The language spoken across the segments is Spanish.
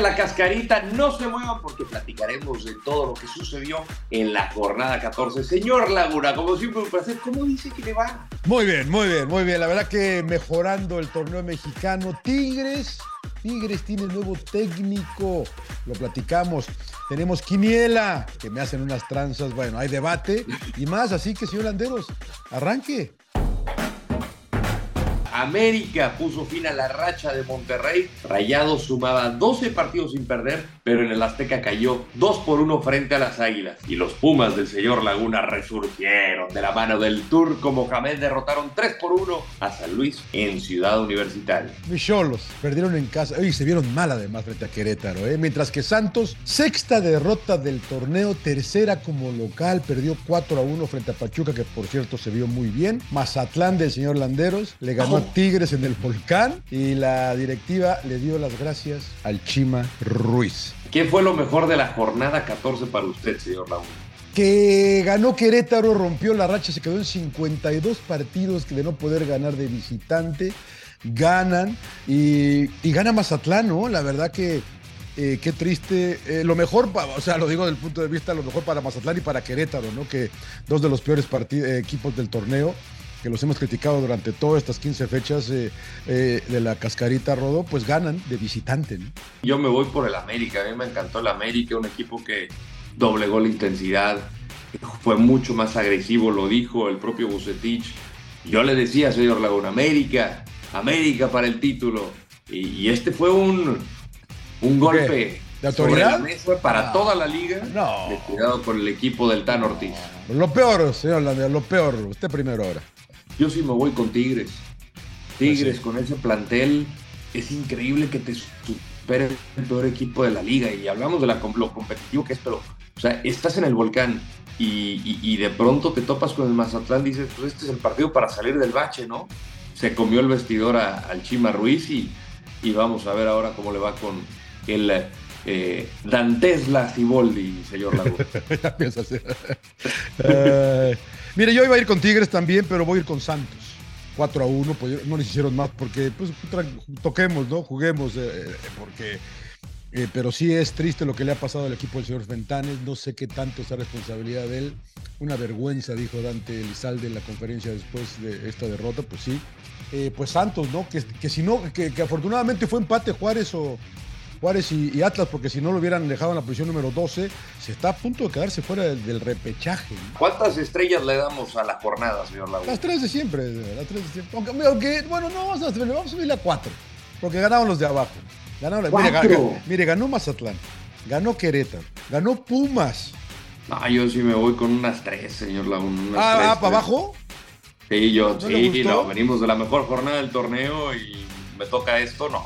La cascarita, no se muevan porque platicaremos de todo lo que sucedió en la jornada 14. Señor Laguna, como siempre un placer, ¿cómo dice que le va? Muy bien, muy bien, muy bien. La verdad que mejorando el torneo mexicano. Tigres, Tigres tiene nuevo técnico, lo platicamos. Tenemos Quiniela, que me hacen unas tranzas, bueno, hay debate y más, así que señor Landeros, arranque. América puso fin a la racha de Monterrey. Rayado sumaba 12 partidos sin perder, pero en el Azteca cayó 2 por 1 frente a las Águilas. Y los Pumas del señor Laguna resurgieron de la mano del turco Mohamed. Derrotaron 3 por 1 a San Luis en Ciudad Universitaria. Mis cholos perdieron en casa y se vieron mal además frente a Querétaro. ¿eh? Mientras que Santos, sexta derrota del torneo, tercera como local, perdió 4 a 1 frente a Pachuca, que por cierto se vio muy bien. Mazatlán del señor Landeros le ganó a Tigres en el volcán y la directiva le dio las gracias al Chima Ruiz. ¿Qué fue lo mejor de la jornada 14 para usted, señor Raúl? Que ganó Querétaro, rompió la racha, se quedó en 52 partidos de no poder ganar de visitante. Ganan y, y gana Mazatlán, ¿no? La verdad que eh, qué triste. Eh, lo mejor, o sea, lo digo del punto de vista, lo mejor para Mazatlán y para Querétaro, ¿no? Que dos de los peores eh, equipos del torneo que los hemos criticado durante todas estas 15 fechas eh, eh, de la cascarita Rodó, pues ganan de visitante. Yo me voy por el América, a mí me encantó el América, un equipo que doblegó la intensidad, fue mucho más agresivo, lo dijo el propio Bucetich. Yo le decía, señor Laguna, América, América para el título. Y, este fue un, un golpe ¿De autoridad? para toda la liga. No. Cuidado con el equipo del Tan Ortiz. Lo peor, señor Landia, lo peor. Usted primero ahora. Yo sí me voy con Tigres. Tigres con ese plantel, es increíble que te supere el peor equipo de la liga. Y hablamos de la, lo competitivo que es, pero, o sea, estás en el volcán y, de pronto te topas con el Mazatlán, dices, pues este es el partido para salir del bache, ¿no? Se comió el vestidor al Chima Ruiz y, y, vamos a ver ahora cómo le va con el eh, Dantesla Ciboldi, señor Laguna. ya piensas. Mire, yo iba a ir con Tigres también, pero voy a ir con Santos. 4 a 1, pues no les hicieron más porque pues toquemos, ¿no? Juguemos, eh, eh, porque eh, pero sí es triste lo que le ha pasado al equipo del señor Fentanes, no sé qué tanto es la responsabilidad de él. Una vergüenza, dijo Dante Elizalde en la conferencia después de esta derrota, pues sí. pues Santos, ¿no? Que, que si no, que, que afortunadamente fue empate Juárez o, Juárez y, Atlas, porque si no lo hubieran dejado en la posición número 12, se está a punto de quedarse fuera del, repechaje. ¿Cuántas estrellas le damos a la jornada, señor Laguna? Las tres de siempre, las tres de siempre. Aunque, bueno, no vamos a, vamos a subirle a cuatro, porque ganaron los de abajo. Ganaron, mire, mire, ganó Mazatlán, ganó Querétaro, ganó Pumas. No, yo sí me voy con unas tres, señor Laguna. ah, ah ¿para abajo? Sí, yo, sí, no, venimos de la mejor jornada del torneo y me toca esto, no,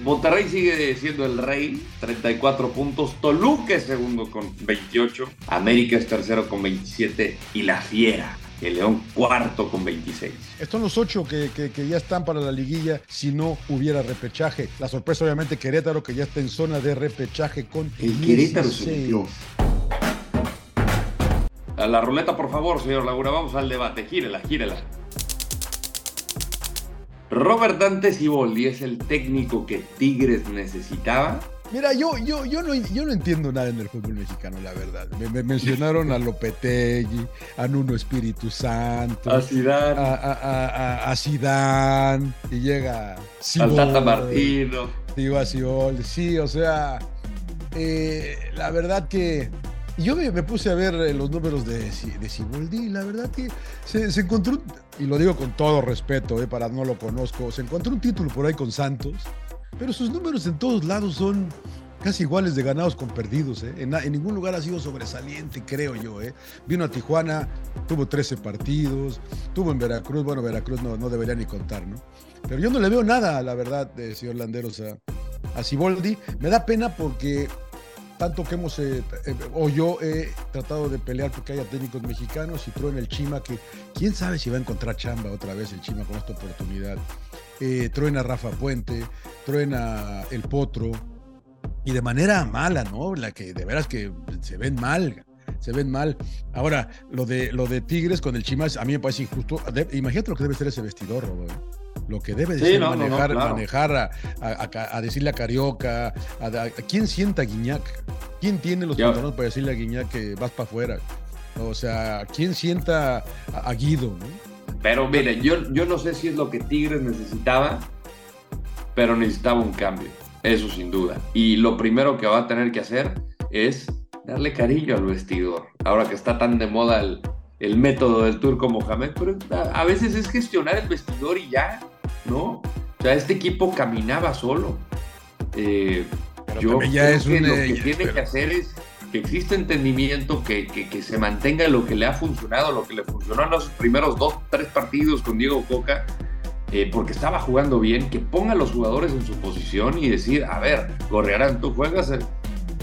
Monterrey sigue siendo el rey, 34 puntos. Toluca es segundo con 28. América es tercero con 27. Y la Fiera, el León cuarto con 26. Estos son los ocho que, ya están para la liguilla si no hubiera repechaje. La sorpresa obviamente Querétaro que ya está en zona de repechaje con el Querétaro se A la ruleta, por favor, señor Laguna. Vamos al debate. Gírela, gírela. Robert Dante Siboldi es el técnico que Tigres necesitaba. Mira, yo, yo, yo, no, yo no entiendo nada en el fútbol mexicano, la verdad. Me, mencionaron a Lopetegui, a Nuno Espíritu Santo, a Zidane, a, a, Zidane y llega Al Tata Martino. Digo a Siboldi. Sí, o sea, eh, la verdad que yo me, puse a ver eh, los números de, de Siboldi la verdad que se, encontró, y lo digo con todo respeto, eh, para no lo conozco, se encontró un título por ahí con Santos, pero sus números en todos lados son casi iguales de ganados con perdidos. ¿eh? En, ningún lugar ha sido sobresaliente, creo yo. ¿eh? Vino a Tijuana, tuvo 13 partidos, tuvo en Veracruz, bueno, Veracruz no, no debería ni contar, ¿no? Pero yo no le veo nada, la verdad, de señor Landeros a, a. Me da pena porque tanto que hemos, eh, eh, o yo he tratado de pelear porque haya técnicos mexicanos y en el Chima, que quién sabe si va a encontrar chamba otra vez el Chima con esta oportunidad. Eh, truena Rafa Puente, truena el Potro, y de manera mala, ¿no? La que de veras que se ven mal, se ven mal. Ahora, lo de, lo de Tigres con el Chimas, a mí me parece injusto. imagínate lo que debe ser ese vestidor, Robo. Lo que debe de ser manejar, manejar a, decirle a Carioca, a, quién sienta a Guiñac, quién tiene los pantalones para decirle a Guiñac que vas para afuera. O sea, quién sienta a, Guido, Pero mire, yo, yo no sé si es lo que Tigres necesitaba, pero necesitaba un cambio. Eso sin duda. Y lo primero que va a tener que hacer es darle cariño al vestidor. Ahora que está tan de moda el, método del turco Mohamed, pero a veces es gestionar el vestidor y ya, ¿no? O sea, este equipo caminaba solo. Eh, yo creo que lo que tiene que hacer es que exista entendimiento, que, que, se mantenga lo que le ha funcionado, lo que le funcionó en los primeros dos, tres partidos con Diego Coca, eh, porque estaba jugando bien, que ponga a los jugadores en su posición y decir, a ver, Gorriarán, tú juegas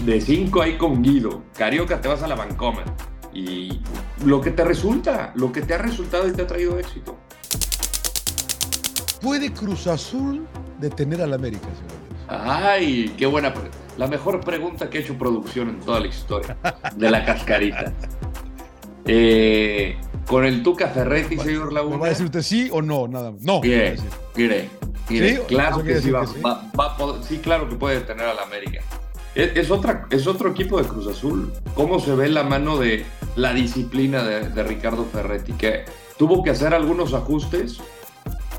de 5 ahí con Guido, Carioca te vas a la Vancomer. Y lo que te resulta, lo que te ha resultado y te ha traído éxito. ¿Puede Cruz Azul detener al América, señor? Ay, qué buena. La mejor pregunta que ha hecho producción en toda la historia de la cascarita. Eh, con el Tuca Ferretti, señor Laguna. ¿Va a decir usted sí o no? Nada más. No. Mire, mire, mire. Claro que sí, va, sí, claro que puede tener al América. Es, otra, es otro equipo de Cruz Azul. ¿Cómo se ve la mano de la disciplina de, Ricardo Ferretti? Que tuvo que hacer algunos ajustes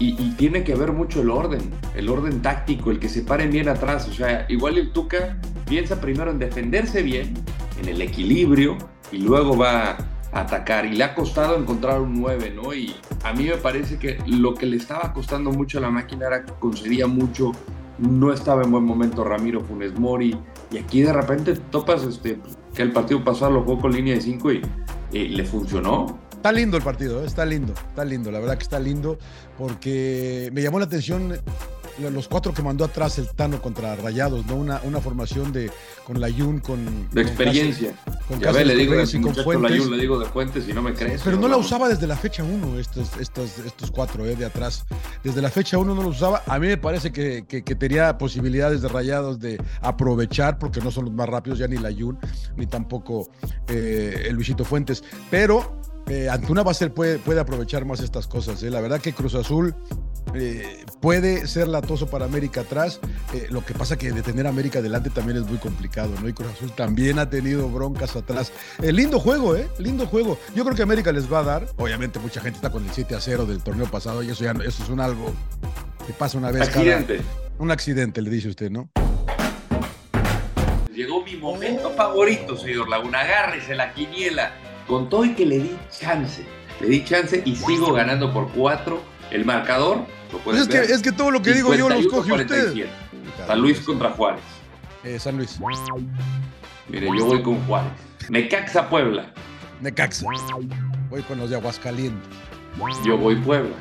y, tiene que ver mucho el orden, el orden táctico, el que se paren bien atrás. O sea, igual el Tuca piensa primero en defenderse bien, en el equilibrio, y luego va atacar y le ha costado encontrar un 9, ¿no? Y a mí me parece que lo que le estaba costando mucho a la máquina era que concedía mucho, no estaba en buen momento Ramiro Funes Mori y aquí de repente topas este, que el partido pasado lo jugó con línea de 5 y, y le funcionó. Está lindo el partido, ¿eh? está lindo, está lindo, la verdad que está lindo porque me llamó la atención los cuatro que mandó atrás el Tano contra Rayados, ¿no? Una, una formación de con la Yun, con. De experiencia. Con ya ve, le digo, de con le digo de Fuentes y no me crees. Pero no la usaba desde la fecha 1, estos, estos, estos cuatro eh, de atrás. Desde la fecha 1 no lo usaba. A mí me parece que, que, tenía posibilidades de Rayados de aprovechar, porque no son los más rápidos, ya ni la Yun, ni tampoco eh, el Luisito Fuentes. Pero eh, Antuna va a ser, puede, puede aprovechar más estas cosas. ¿eh? La verdad que Cruz Azul eh, puede ser latoso para América atrás. Lo que pasa que detener a América adelante también es muy complicado, ¿no? Y Cruz Azul también ha tenido broncas atrás. Lindo juego, ¿eh? Lindo juego. Yo creo que América les va a dar. Obviamente, mucha gente está con el 7 a 0 del torneo pasado y eso ya eso es un algo que pasa una vez. Accidente. un accidente, le dice usted, ¿no? Llegó mi momento favorito, señor Laguna. Agárrese la quiniela. Con todo y que le di chance. Le di chance y sigo ganando por cuatro el marcador, lo es, Que, es que todo lo que digo yo lo escoge usted. San Luis contra Juárez. Eh, San Luis. Mire, yo voy con Juárez. Necaxa Puebla. Necaxa. Voy con los de Aguascalientes. Yo voy Puebla.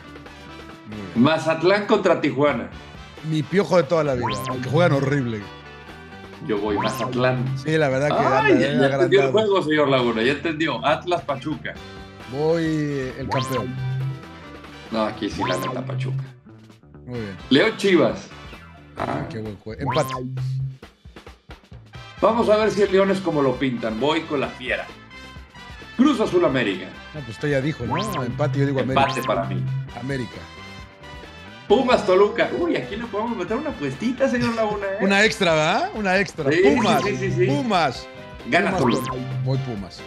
Mazatlán contra Tijuana. Mi piojo de toda la vida, aunque juegan horrible. Yo voy Mazatlán. Sí, la verdad que Ay, ya, ya entendió el juego, señor Laguna, ya entendió. Atlas Pachuca. Voy el campeón. No, aquí sí la neta Pachuca. Muy bien. Leo Chivas. Ah, qué buen juego. Empate. Vamos a ver si el León es como lo pintan. Voy con la fiera. Cruz Azul América. No, pues usted ya dijo, ¿no? Empate, yo digo América. Empate para mí. América. Pumas Toluca. Uy, aquí le podemos meter una puestita, señor Laguna. ¿eh? Una extra, ¿verdad? Una extra. Sí, Pumas. Sí. Pumas. Gana Toluca. Voy Pumas.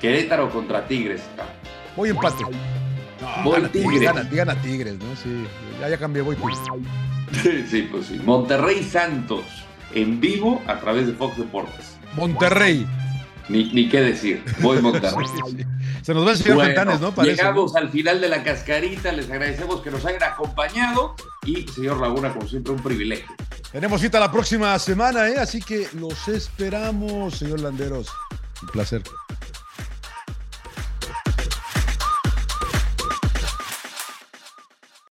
Querétaro contra Tigres. Voy empate voy gana, Tigres. Gana, Tigres, ¿no? Sí, ya, ya cambié, voy Tigres. sí, pues sí. Monterrey Santos, en vivo a través de Fox Deportes. Monterrey. Ni, ni qué decir, voy Monterrey. Se nos va el señor bueno, ¿no? Parece, llegamos al final de la cascarita, les agradecemos que nos hayan acompañado y, señor Laguna, como siempre, un privilegio. Tenemos cita la próxima semana, ¿eh? Así que los esperamos, señor Landeros. Un placer.